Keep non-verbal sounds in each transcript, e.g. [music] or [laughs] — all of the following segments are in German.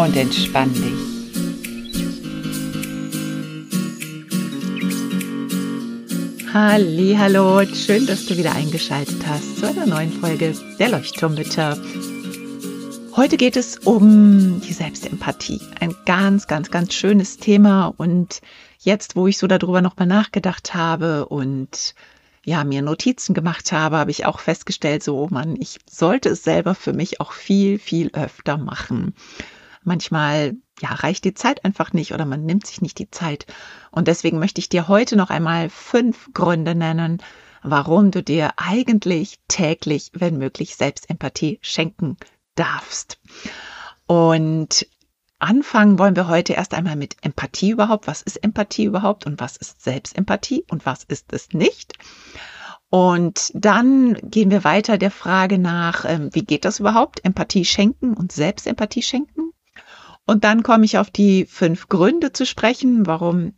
Und entspann dich. Hallo, schön, dass du wieder eingeschaltet hast zu einer neuen Folge der Leuchtturmbitte. Heute geht es um die Selbstempathie. Ein ganz, ganz, ganz schönes Thema und jetzt, wo ich so darüber nochmal nachgedacht habe und ja, mir Notizen gemacht habe, habe ich auch festgestellt, so, oh Mann, ich sollte es selber für mich auch viel, viel öfter machen. Manchmal ja, reicht die Zeit einfach nicht oder man nimmt sich nicht die Zeit. Und deswegen möchte ich dir heute noch einmal fünf Gründe nennen, warum du dir eigentlich täglich, wenn möglich, Selbstempathie schenken darfst. Und anfangen wollen wir heute erst einmal mit Empathie überhaupt. Was ist Empathie überhaupt und was ist Selbstempathie und was ist es nicht? Und dann gehen wir weiter der Frage nach, ähm, wie geht das überhaupt? Empathie schenken und Selbstempathie schenken. Und dann komme ich auf die fünf Gründe zu sprechen, warum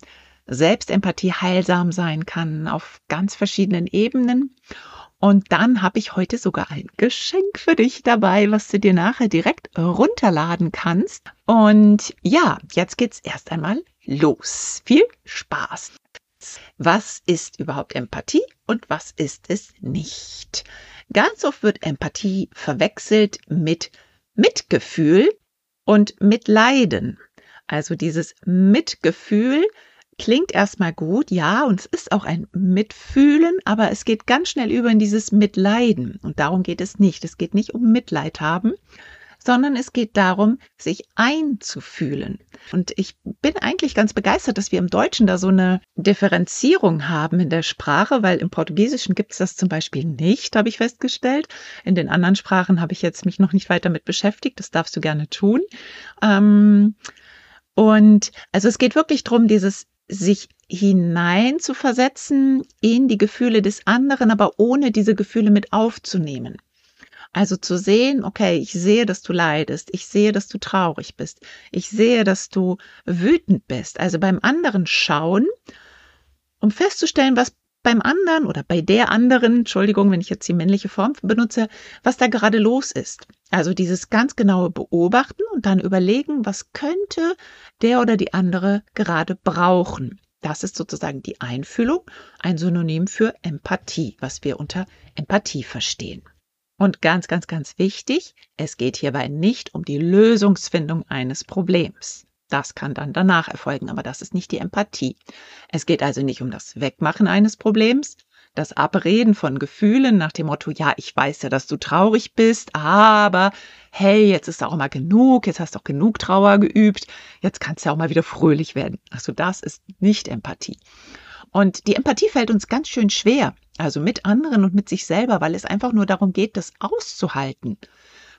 Selbstempathie heilsam sein kann auf ganz verschiedenen Ebenen. Und dann habe ich heute sogar ein Geschenk für dich dabei, was du dir nachher direkt runterladen kannst. Und ja, jetzt geht's erst einmal los. Viel Spaß. Was ist überhaupt Empathie und was ist es nicht? Ganz oft wird Empathie verwechselt mit Mitgefühl und Mitleiden. Also dieses Mitgefühl klingt erstmal gut, ja, und es ist auch ein Mitfühlen, aber es geht ganz schnell über in dieses Mitleiden. Und darum geht es nicht. Es geht nicht um Mitleid haben, sondern es geht darum, sich einzufühlen. Und ich bin eigentlich ganz begeistert, dass wir im Deutschen da so eine Differenzierung haben in der Sprache, weil im Portugiesischen gibt es das zum Beispiel nicht, habe ich festgestellt. In den anderen Sprachen habe ich jetzt mich noch nicht weiter mit beschäftigt. Das darfst du gerne tun. Ähm, und also es geht wirklich darum, dieses sich hinein zu versetzen in die Gefühle des anderen, aber ohne diese Gefühle mit aufzunehmen. Also zu sehen, okay, ich sehe, dass du leidest, ich sehe, dass du traurig bist, ich sehe, dass du wütend bist. Also beim anderen schauen, um festzustellen, was beim anderen oder bei der anderen, Entschuldigung, wenn ich jetzt die männliche Form benutze, was da gerade los ist. Also dieses ganz genaue Beobachten und dann überlegen, was könnte der oder die andere gerade brauchen. Das ist sozusagen die Einfühlung, ein Synonym für Empathie, was wir unter Empathie verstehen. Und ganz, ganz, ganz wichtig, es geht hierbei nicht um die Lösungsfindung eines Problems. Das kann dann danach erfolgen, aber das ist nicht die Empathie. Es geht also nicht um das Wegmachen eines Problems, das Abreden von Gefühlen nach dem Motto, ja, ich weiß ja, dass du traurig bist, aber hey, jetzt ist auch mal genug, jetzt hast du auch genug Trauer geübt, jetzt kannst du auch mal wieder fröhlich werden. Also das ist nicht Empathie. Und die Empathie fällt uns ganz schön schwer, also mit anderen und mit sich selber, weil es einfach nur darum geht, das auszuhalten.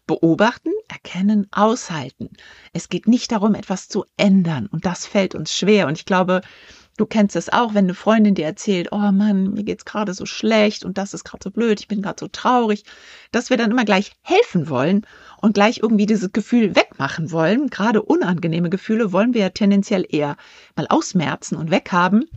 Beobachten, erkennen, aushalten. Es geht nicht darum, etwas zu ändern und das fällt uns schwer. Und ich glaube, du kennst es auch, wenn eine Freundin dir erzählt, oh Mann, mir geht's gerade so schlecht und das ist gerade so blöd, ich bin gerade so traurig, dass wir dann immer gleich helfen wollen und gleich irgendwie dieses Gefühl wegmachen wollen. Gerade unangenehme Gefühle wollen wir ja tendenziell eher mal ausmerzen und weghaben.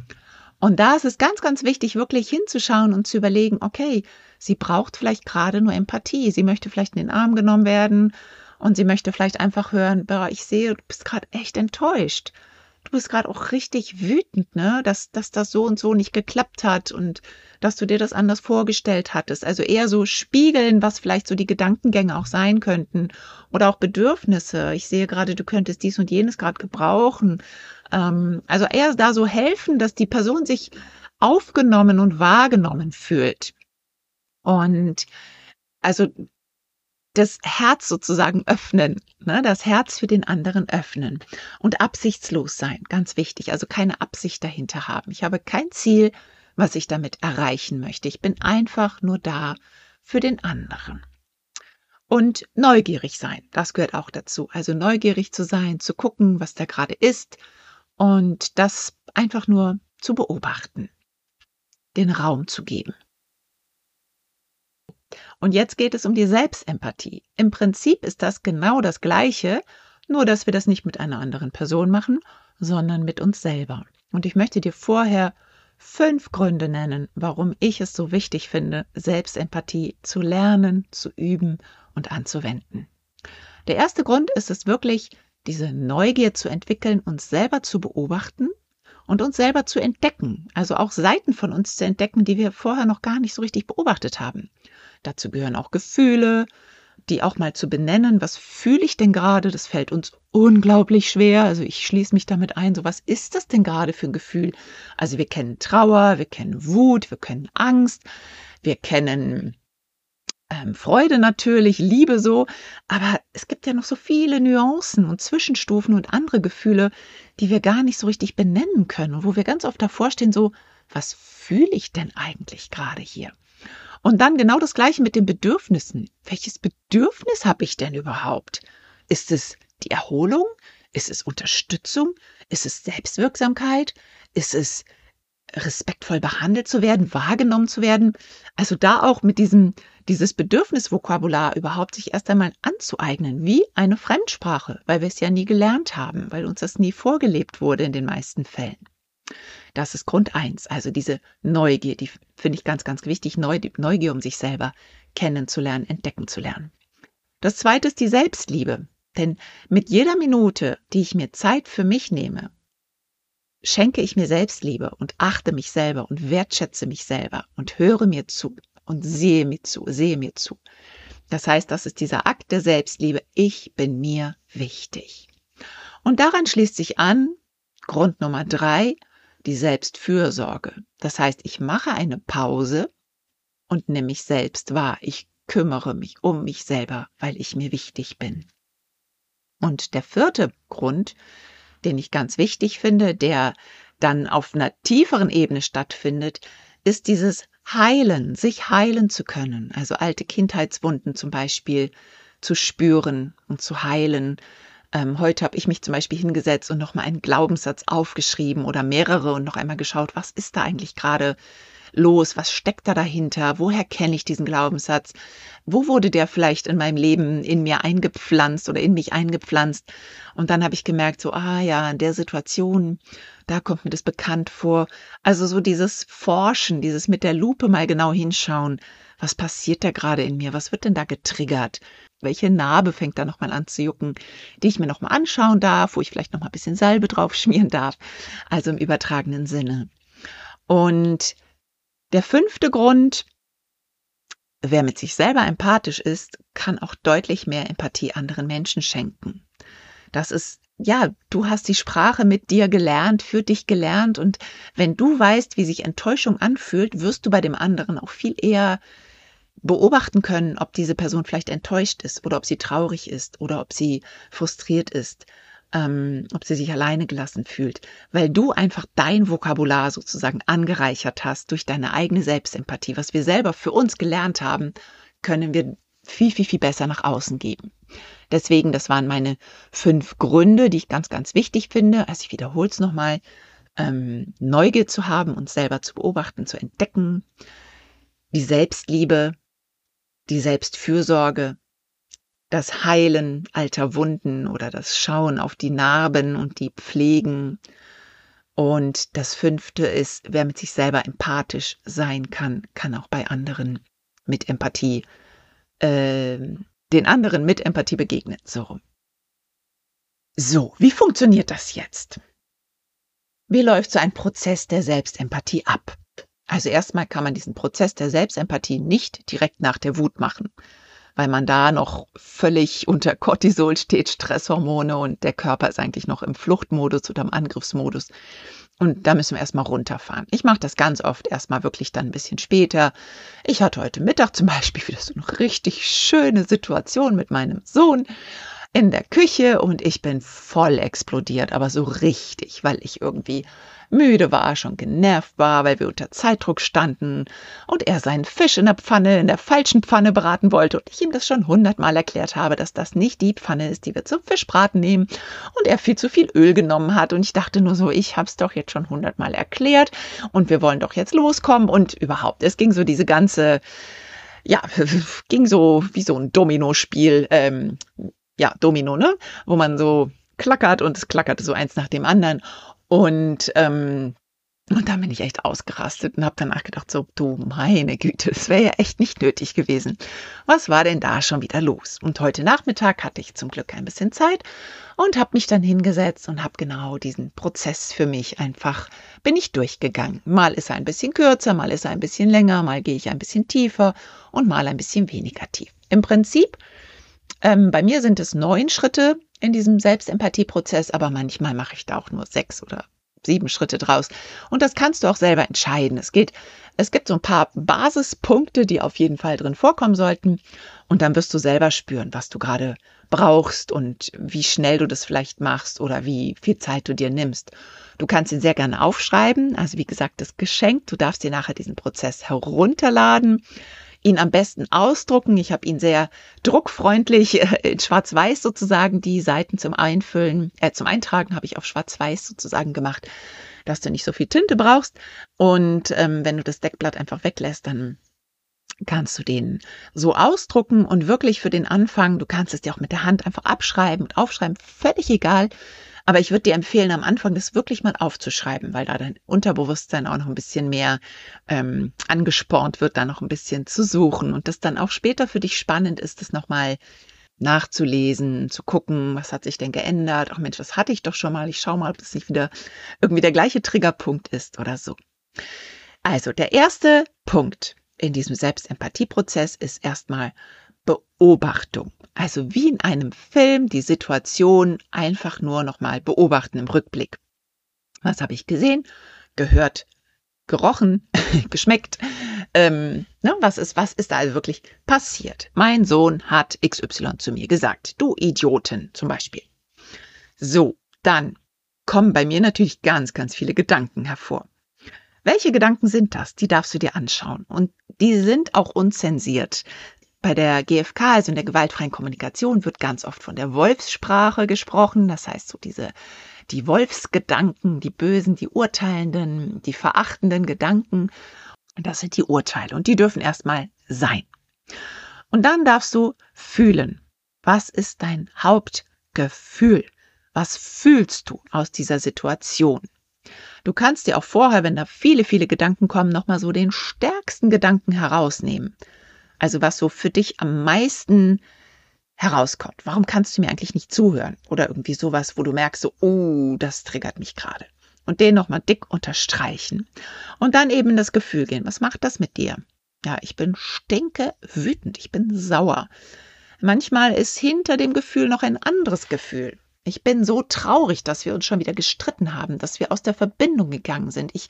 Und da ist es ganz, ganz wichtig, wirklich hinzuschauen und zu überlegen, okay, sie braucht vielleicht gerade nur Empathie. Sie möchte vielleicht in den Arm genommen werden und sie möchte vielleicht einfach hören, boah, ich sehe, du bist gerade echt enttäuscht. Du bist gerade auch richtig wütend, ne, dass, dass das so und so nicht geklappt hat und dass du dir das anders vorgestellt hattest. Also eher so spiegeln, was vielleicht so die Gedankengänge auch sein könnten oder auch Bedürfnisse. Ich sehe gerade, du könntest dies und jenes gerade gebrauchen ähm, also eher da so helfen, dass die Person sich aufgenommen und wahrgenommen fühlt. Und also das Herz sozusagen öffnen, ne, das Herz für den anderen öffnen und absichtslos sein, ganz wichtig, also keine Absicht dahinter haben. Ich habe kein Ziel, was ich damit erreichen möchte. Ich bin einfach nur da für den anderen. Und neugierig sein, das gehört auch dazu. Also neugierig zu sein, zu gucken, was da gerade ist und das einfach nur zu beobachten, den Raum zu geben. Und jetzt geht es um die Selbstempathie. Im Prinzip ist das genau das Gleiche, nur dass wir das nicht mit einer anderen Person machen, sondern mit uns selber. Und ich möchte dir vorher fünf Gründe nennen, warum ich es so wichtig finde, Selbstempathie zu lernen, zu üben und anzuwenden. Der erste Grund ist es wirklich, diese Neugier zu entwickeln, uns selber zu beobachten und uns selber zu entdecken, also auch Seiten von uns zu entdecken, die wir vorher noch gar nicht so richtig beobachtet haben. Dazu gehören auch Gefühle, die auch mal zu benennen, was fühle ich denn gerade? Das fällt uns unglaublich schwer. Also ich schließe mich damit ein, so was ist das denn gerade für ein Gefühl? Also wir kennen Trauer, wir kennen Wut, wir kennen Angst, wir kennen ähm, Freude natürlich, Liebe so, aber es gibt ja noch so viele Nuancen und Zwischenstufen und andere Gefühle, die wir gar nicht so richtig benennen können und wo wir ganz oft davor stehen, so, was fühle ich denn eigentlich gerade hier? Und dann genau das gleiche mit den Bedürfnissen. Welches Bedürfnis habe ich denn überhaupt? Ist es die Erholung? Ist es Unterstützung? Ist es Selbstwirksamkeit? Ist es respektvoll behandelt zu werden, wahrgenommen zu werden? Also da auch mit diesem, dieses Bedürfnisvokabular überhaupt sich erst einmal anzueignen, wie eine Fremdsprache, weil wir es ja nie gelernt haben, weil uns das nie vorgelebt wurde in den meisten Fällen. Das ist Grund eins. Also diese Neugier, die finde ich ganz, ganz wichtig. Neugier, um sich selber kennenzulernen, entdecken zu lernen. Das zweite ist die Selbstliebe. Denn mit jeder Minute, die ich mir Zeit für mich nehme, schenke ich mir Selbstliebe und achte mich selber und wertschätze mich selber und höre mir zu und sehe mir zu, sehe mir zu. Das heißt, das ist dieser Akt der Selbstliebe. Ich bin mir wichtig. Und daran schließt sich an, Grund Nummer drei, die Selbstfürsorge. Das heißt, ich mache eine Pause und nehme mich selbst wahr. Ich kümmere mich um mich selber, weil ich mir wichtig bin. Und der vierte Grund, den ich ganz wichtig finde, der dann auf einer tieferen Ebene stattfindet, ist dieses Heilen, sich heilen zu können. Also alte Kindheitswunden zum Beispiel zu spüren und zu heilen, ähm, heute habe ich mich zum Beispiel hingesetzt und nochmal einen Glaubenssatz aufgeschrieben oder mehrere und noch einmal geschaut, was ist da eigentlich gerade los? Was steckt da dahinter? Woher kenne ich diesen Glaubenssatz? Wo wurde der vielleicht in meinem Leben in mir eingepflanzt oder in mich eingepflanzt? Und dann habe ich gemerkt, so, ah ja, in der Situation, da kommt mir das bekannt vor. Also so dieses Forschen, dieses mit der Lupe mal genau hinschauen. Was passiert da gerade in mir? Was wird denn da getriggert? welche Narbe fängt da nochmal an zu jucken, die ich mir nochmal anschauen darf, wo ich vielleicht nochmal ein bisschen Salbe drauf schmieren darf, also im übertragenen Sinne. Und der fünfte Grund, wer mit sich selber empathisch ist, kann auch deutlich mehr Empathie anderen Menschen schenken. Das ist ja, du hast die Sprache mit dir gelernt, für dich gelernt und wenn du weißt, wie sich Enttäuschung anfühlt, wirst du bei dem anderen auch viel eher beobachten können, ob diese Person vielleicht enttäuscht ist oder ob sie traurig ist oder ob sie frustriert ist, ähm, ob sie sich alleine gelassen fühlt, weil du einfach dein Vokabular sozusagen angereichert hast durch deine eigene Selbstempathie. Was wir selber für uns gelernt haben, können wir viel, viel, viel besser nach außen geben. Deswegen, das waren meine fünf Gründe, die ich ganz, ganz wichtig finde. Also ich wiederhole es nochmal. Ähm, Neugier zu haben, uns selber zu beobachten, zu entdecken, die Selbstliebe, die Selbstfürsorge, das Heilen alter Wunden oder das Schauen auf die Narben und die Pflegen. Und das fünfte ist, wer mit sich selber empathisch sein kann, kann auch bei anderen mit Empathie, äh, den anderen mit Empathie begegnen. So. So, wie funktioniert das jetzt? Wie läuft so ein Prozess der Selbstempathie ab? Also erstmal kann man diesen Prozess der Selbstempathie nicht direkt nach der Wut machen, weil man da noch völlig unter Cortisol steht, Stresshormone und der Körper ist eigentlich noch im Fluchtmodus oder im Angriffsmodus. Und da müssen wir erstmal runterfahren. Ich mache das ganz oft erstmal wirklich dann ein bisschen später. Ich hatte heute Mittag zum Beispiel wieder so eine richtig schöne Situation mit meinem Sohn in der Küche und ich bin voll explodiert, aber so richtig, weil ich irgendwie müde war, schon genervt war, weil wir unter Zeitdruck standen und er seinen Fisch in der Pfanne, in der falschen Pfanne braten wollte und ich ihm das schon hundertmal erklärt habe, dass das nicht die Pfanne ist, die wir zum Fischbraten nehmen und er viel zu viel Öl genommen hat und ich dachte nur so, ich hab's doch jetzt schon hundertmal erklärt und wir wollen doch jetzt loskommen und überhaupt, es ging so diese ganze ja, [laughs] ging so wie so ein Domino-Spiel, ähm, ja, Domino, ne? Wo man so klackert und es klackerte so eins nach dem anderen. Und, ähm, und dann bin ich echt ausgerastet und habe danach gedacht, so, du meine Güte, das wäre ja echt nicht nötig gewesen. Was war denn da schon wieder los? Und heute Nachmittag hatte ich zum Glück ein bisschen Zeit und habe mich dann hingesetzt und habe genau diesen Prozess für mich einfach, bin ich durchgegangen. Mal ist er ein bisschen kürzer, mal ist er ein bisschen länger, mal gehe ich ein bisschen tiefer und mal ein bisschen weniger tief. Im Prinzip, ähm, bei mir sind es neun Schritte, in diesem Selbstempathieprozess, aber manchmal mache ich da auch nur sechs oder sieben Schritte draus. Und das kannst du auch selber entscheiden. Es geht, es gibt so ein paar Basispunkte, die auf jeden Fall drin vorkommen sollten. Und dann wirst du selber spüren, was du gerade brauchst und wie schnell du das vielleicht machst oder wie viel Zeit du dir nimmst. Du kannst ihn sehr gerne aufschreiben. Also wie gesagt, das Geschenk. Du darfst dir nachher diesen Prozess herunterladen ihn am besten ausdrucken. Ich habe ihn sehr druckfreundlich äh, in Schwarz-Weiß sozusagen die Seiten zum Einfüllen, äh, zum Eintragen habe ich auf Schwarz-Weiß sozusagen gemacht, dass du nicht so viel Tinte brauchst. Und ähm, wenn du das Deckblatt einfach weglässt, dann kannst du den so ausdrucken und wirklich für den Anfang, du kannst es dir auch mit der Hand einfach abschreiben und aufschreiben, völlig egal. Aber ich würde dir empfehlen, am Anfang das wirklich mal aufzuschreiben, weil da dein Unterbewusstsein auch noch ein bisschen mehr ähm, angespornt wird, da noch ein bisschen zu suchen und das dann auch später für dich spannend ist, das nochmal nachzulesen, zu gucken, was hat sich denn geändert. Ach Mensch, das hatte ich doch schon mal. Ich schaue mal, ob das nicht wieder irgendwie der gleiche Triggerpunkt ist oder so. Also der erste Punkt in diesem Selbstempathieprozess ist erstmal Beobachtung. Also wie in einem Film die Situation einfach nur nochmal beobachten im Rückblick. Was habe ich gesehen, gehört, gerochen, [laughs] geschmeckt? Ähm, ne, was ist, was ist da also wirklich passiert? Mein Sohn hat XY zu mir gesagt. Du Idioten zum Beispiel. So, dann kommen bei mir natürlich ganz, ganz viele Gedanken hervor. Welche Gedanken sind das? Die darfst du dir anschauen. Und die sind auch unzensiert. Bei der GfK, also in der gewaltfreien Kommunikation, wird ganz oft von der Wolfssprache gesprochen. Das heißt, so diese, die Wolfsgedanken, die bösen, die urteilenden, die verachtenden Gedanken. Und das sind die Urteile. Und die dürfen erstmal sein. Und dann darfst du fühlen. Was ist dein Hauptgefühl? Was fühlst du aus dieser Situation? Du kannst dir auch vorher, wenn da viele, viele Gedanken kommen, nochmal so den stärksten Gedanken herausnehmen. Also was so für dich am meisten herauskommt. Warum kannst du mir eigentlich nicht zuhören? Oder irgendwie sowas, wo du merkst, so, oh, das triggert mich gerade. Und den nochmal dick unterstreichen. Und dann eben das Gefühl gehen. Was macht das mit dir? Ja, ich bin stinke wütend. Ich bin sauer. Manchmal ist hinter dem Gefühl noch ein anderes Gefühl. Ich bin so traurig, dass wir uns schon wieder gestritten haben, dass wir aus der Verbindung gegangen sind. Ich,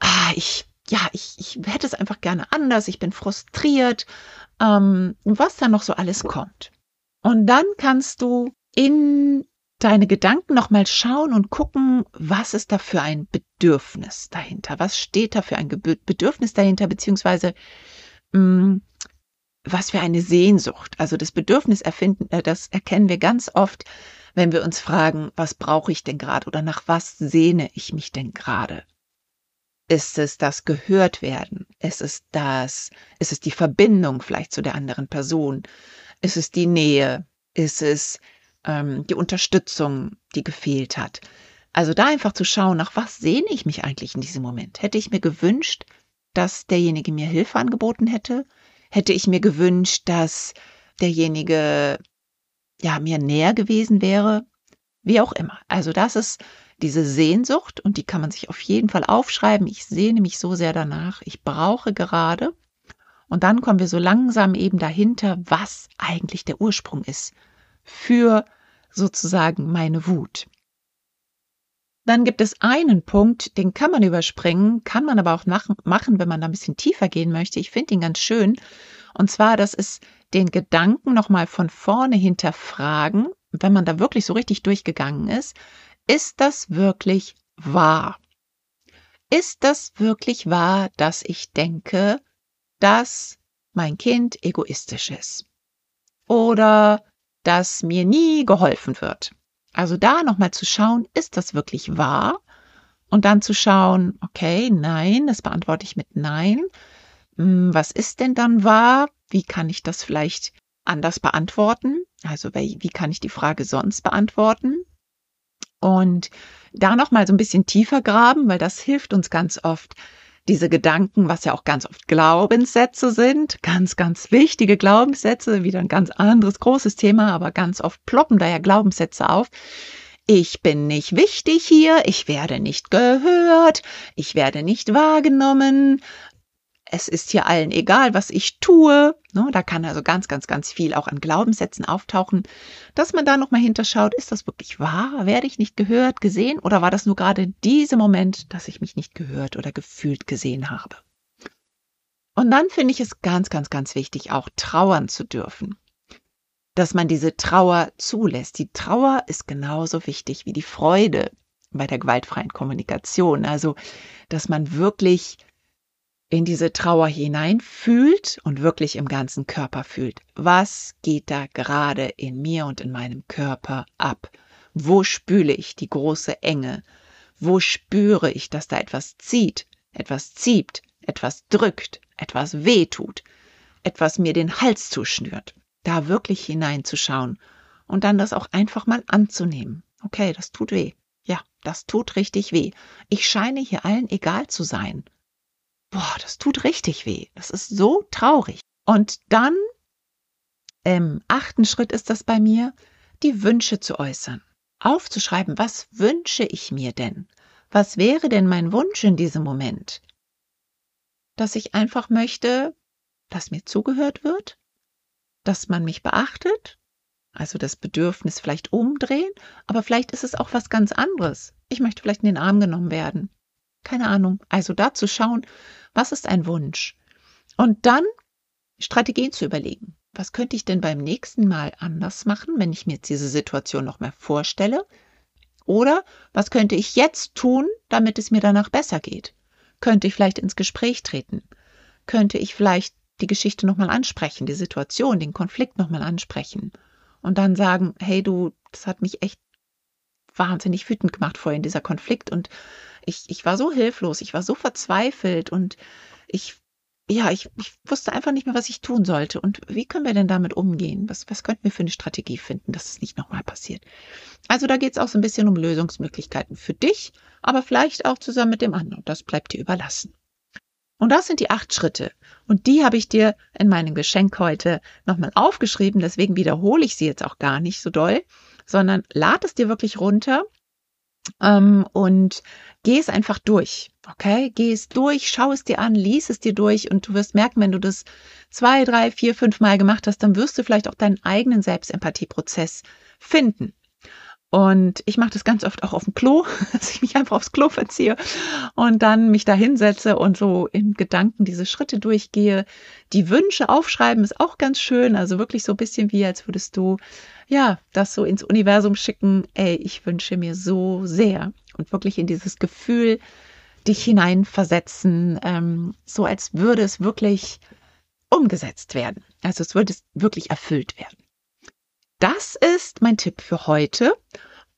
ah, ich ja, ich, ich hätte es einfach gerne anders, ich bin frustriert, ähm, was da noch so alles kommt. Und dann kannst du in deine Gedanken nochmal schauen und gucken, was ist da für ein Bedürfnis dahinter? Was steht da für ein Bedürfnis dahinter, beziehungsweise mh, mm, was für eine Sehnsucht? Also das Bedürfnis erfinden, äh, das erkennen wir ganz oft, wenn wir uns fragen, was brauche ich denn gerade oder nach was sehne ich mich denn gerade? Ist es das gehört werden? Ist es das, ist es die Verbindung vielleicht zu der anderen Person? Ist es die Nähe? Ist es ähm, die Unterstützung, die gefehlt hat? Also da einfach zu schauen, nach was sehne ich mich eigentlich in diesem Moment? Hätte ich mir gewünscht, dass derjenige mir Hilfe angeboten hätte? Hätte ich mir gewünscht, dass derjenige ja mir näher gewesen wäre? Wie auch immer. Also das ist diese Sehnsucht, und die kann man sich auf jeden Fall aufschreiben, ich sehne mich so sehr danach, ich brauche gerade. Und dann kommen wir so langsam eben dahinter, was eigentlich der Ursprung ist für sozusagen meine Wut. Dann gibt es einen Punkt, den kann man überspringen, kann man aber auch machen, wenn man da ein bisschen tiefer gehen möchte. Ich finde ihn ganz schön. Und zwar, das ist den Gedanken nochmal von vorne hinterfragen, wenn man da wirklich so richtig durchgegangen ist, ist das wirklich wahr? ist das wirklich wahr, dass ich denke, dass mein Kind egoistisch ist? Oder dass mir nie geholfen wird? Also da nochmal zu schauen, ist das wirklich wahr? Und dann zu schauen, okay, nein, das beantworte ich mit nein. Hm, was ist denn dann wahr? Wie kann ich das vielleicht anders beantworten? Also wie kann ich die Frage sonst beantworten? Und da noch mal so ein bisschen tiefer graben, weil das hilft uns ganz oft, diese Gedanken, was ja auch ganz oft Glaubenssätze sind, ganz, ganz wichtige Glaubenssätze, wieder ein ganz anderes großes Thema, aber ganz oft ploppen da ja Glaubenssätze auf. Ich bin nicht wichtig hier, ich werde nicht gehört, ich werde nicht wahrgenommen, es ist hier allen egal, was ich tue. Ne, da kann also ganz, ganz, ganz viel auch an Glaubenssätzen auftauchen, dass man da nochmal hinterschaut, ist das wirklich wahr? Werde ich nicht gehört, gesehen? Oder war das nur gerade dieser Moment, dass ich mich nicht gehört oder gefühlt gesehen habe? Und dann finde ich es ganz, ganz, ganz wichtig, auch trauern zu dürfen. Dass man diese Trauer zulässt. Die Trauer ist genauso wichtig wie die Freude bei der gewaltfreien Kommunikation. Also, dass man wirklich in diese Trauer hineinfühlt und wirklich im ganzen Körper fühlt. Was geht da gerade in mir und in meinem Körper ab? Wo spüle ich die große Enge? Wo spüre ich, dass da etwas zieht, etwas zieht, etwas drückt, etwas wehtut, etwas mir den Hals zuschnürt? Da wirklich hineinzuschauen und dann das auch einfach mal anzunehmen. Okay, das tut weh. Ja, das tut richtig weh. Ich scheine hier allen egal zu sein boah, das tut richtig weh. Das ist so traurig. Und dann, im achten Schritt ist das bei mir, die Wünsche zu äußern. Aufzuschreiben, was wünsche ich mir denn? Was wäre denn mein Wunsch in diesem Moment? Dass ich einfach möchte, dass mir zugehört wird, dass man mich beachtet, also das Bedürfnis vielleicht umdrehen, aber vielleicht ist es auch was ganz anderes. Ich möchte vielleicht in den Arm genommen werden. Keine Ahnung. Also da zu schauen, was ist ein Wunsch? Und dann Strategien zu überlegen. Was könnte ich denn beim nächsten Mal anders machen, wenn ich mir jetzt diese Situation noch mehr vorstelle? Oder was könnte ich jetzt tun, damit es mir danach besser geht? Könnte ich vielleicht ins Gespräch treten? Könnte ich vielleicht die Geschichte nochmal ansprechen, die Situation, den Konflikt nochmal ansprechen? Und dann sagen, hey du, das hat mich echt wahnsinnig wütend gemacht vorhin, dieser Konflikt. Und ich, ich war so hilflos, ich war so verzweifelt und ich, ja, ich, ich wusste einfach nicht mehr, was ich tun sollte. Und wie können wir denn damit umgehen? Was, was könnten wir für eine Strategie finden, dass es nicht nochmal passiert? Also da geht es auch so ein bisschen um Lösungsmöglichkeiten für dich, aber vielleicht auch zusammen mit dem anderen. Das bleibt dir überlassen. Und das sind die acht Schritte. Und die habe ich dir in meinem Geschenk heute nochmal aufgeschrieben. Deswegen wiederhole ich sie jetzt auch gar nicht so doll, sondern lad es dir wirklich runter ähm, und geh es einfach durch. Okay, geh es durch, schau es dir an, lies es dir durch und du wirst merken, wenn du das zwei, drei, vier, fünf Mal gemacht hast, dann wirst du vielleicht auch deinen eigenen Selbstempathieprozess finden. Und ich mache das ganz oft auch auf dem Klo, [laughs] dass ich mich einfach aufs Klo verziehe und dann mich da hinsetze und so in Gedanken diese Schritte durchgehe. Die Wünsche aufschreiben ist auch ganz schön, also wirklich so ein bisschen wie, als würdest du, ja, das so ins Universum schicken. Ey, ich wünsche mir so sehr und wirklich in dieses Gefühl dich hineinversetzen, ähm, so als würde es wirklich umgesetzt werden. Also es würde wirklich erfüllt werden. Das ist mein Tipp für heute.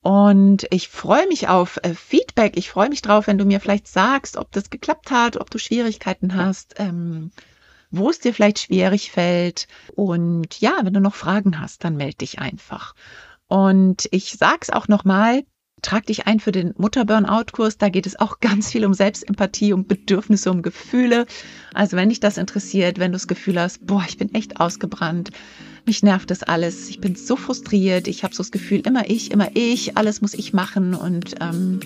Und ich freue mich auf äh, Feedback. Ich freue mich drauf, wenn du mir vielleicht sagst, ob das geklappt hat, ob du Schwierigkeiten hast, ähm, wo es dir vielleicht schwierig fällt. Und ja, wenn du noch Fragen hast, dann melde dich einfach. Und ich sag's auch nochmal, trag dich ein für den Mutter-Burnout-Kurs. Da geht es auch [laughs] ganz viel um Selbstempathie, um Bedürfnisse, um Gefühle. Also wenn dich das interessiert, wenn du das Gefühl hast, boah, ich bin echt ausgebrannt, mich nervt das alles, ich bin so frustriert, ich habe so das Gefühl, immer ich, immer ich, alles muss ich machen und ähm,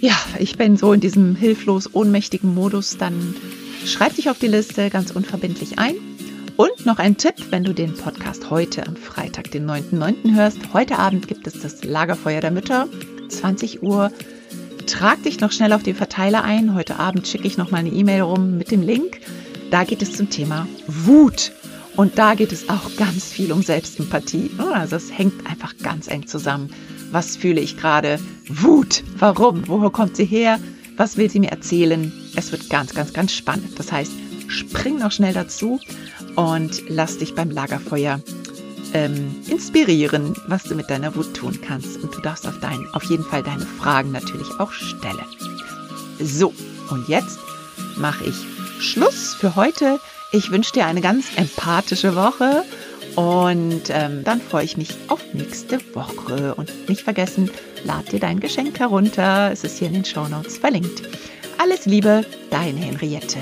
ja, ich bin so in diesem hilflos ohnmächtigen Modus, dann schreib dich auf die Liste ganz unverbindlich ein. Und noch ein Tipp, wenn du den Podcast heute am Freitag, den 9.9. hörst. Heute Abend gibt es das Lagerfeuer der Mütter, 20 Uhr. Trag dich noch schnell auf den Verteiler ein. Heute Abend schicke ich noch mal eine E-Mail rum mit dem Link. Da geht es zum Thema Wut. Und da geht es auch ganz viel um Selbstempathie. Also es hängt einfach ganz eng zusammen. Was fühle ich gerade? Wut. Warum? Woher kommt sie her? Was will sie mir erzählen? Es wird ganz, ganz, ganz spannend. Das heißt, spring noch schnell dazu und lass dich beim Lagerfeuer ähm, inspirieren, was du mit deiner Wut tun kannst. Und du darfst auf, dein, auf jeden Fall deine Fragen natürlich auch stellen. So, und jetzt mache ich Schluss für heute. Ich wünsche dir eine ganz empathische Woche und ähm, dann freue ich mich auf nächste Woche. Und nicht vergessen, lad dir dein Geschenk herunter. Es ist hier in den Show Notes verlinkt. Alles Liebe, deine Henriette.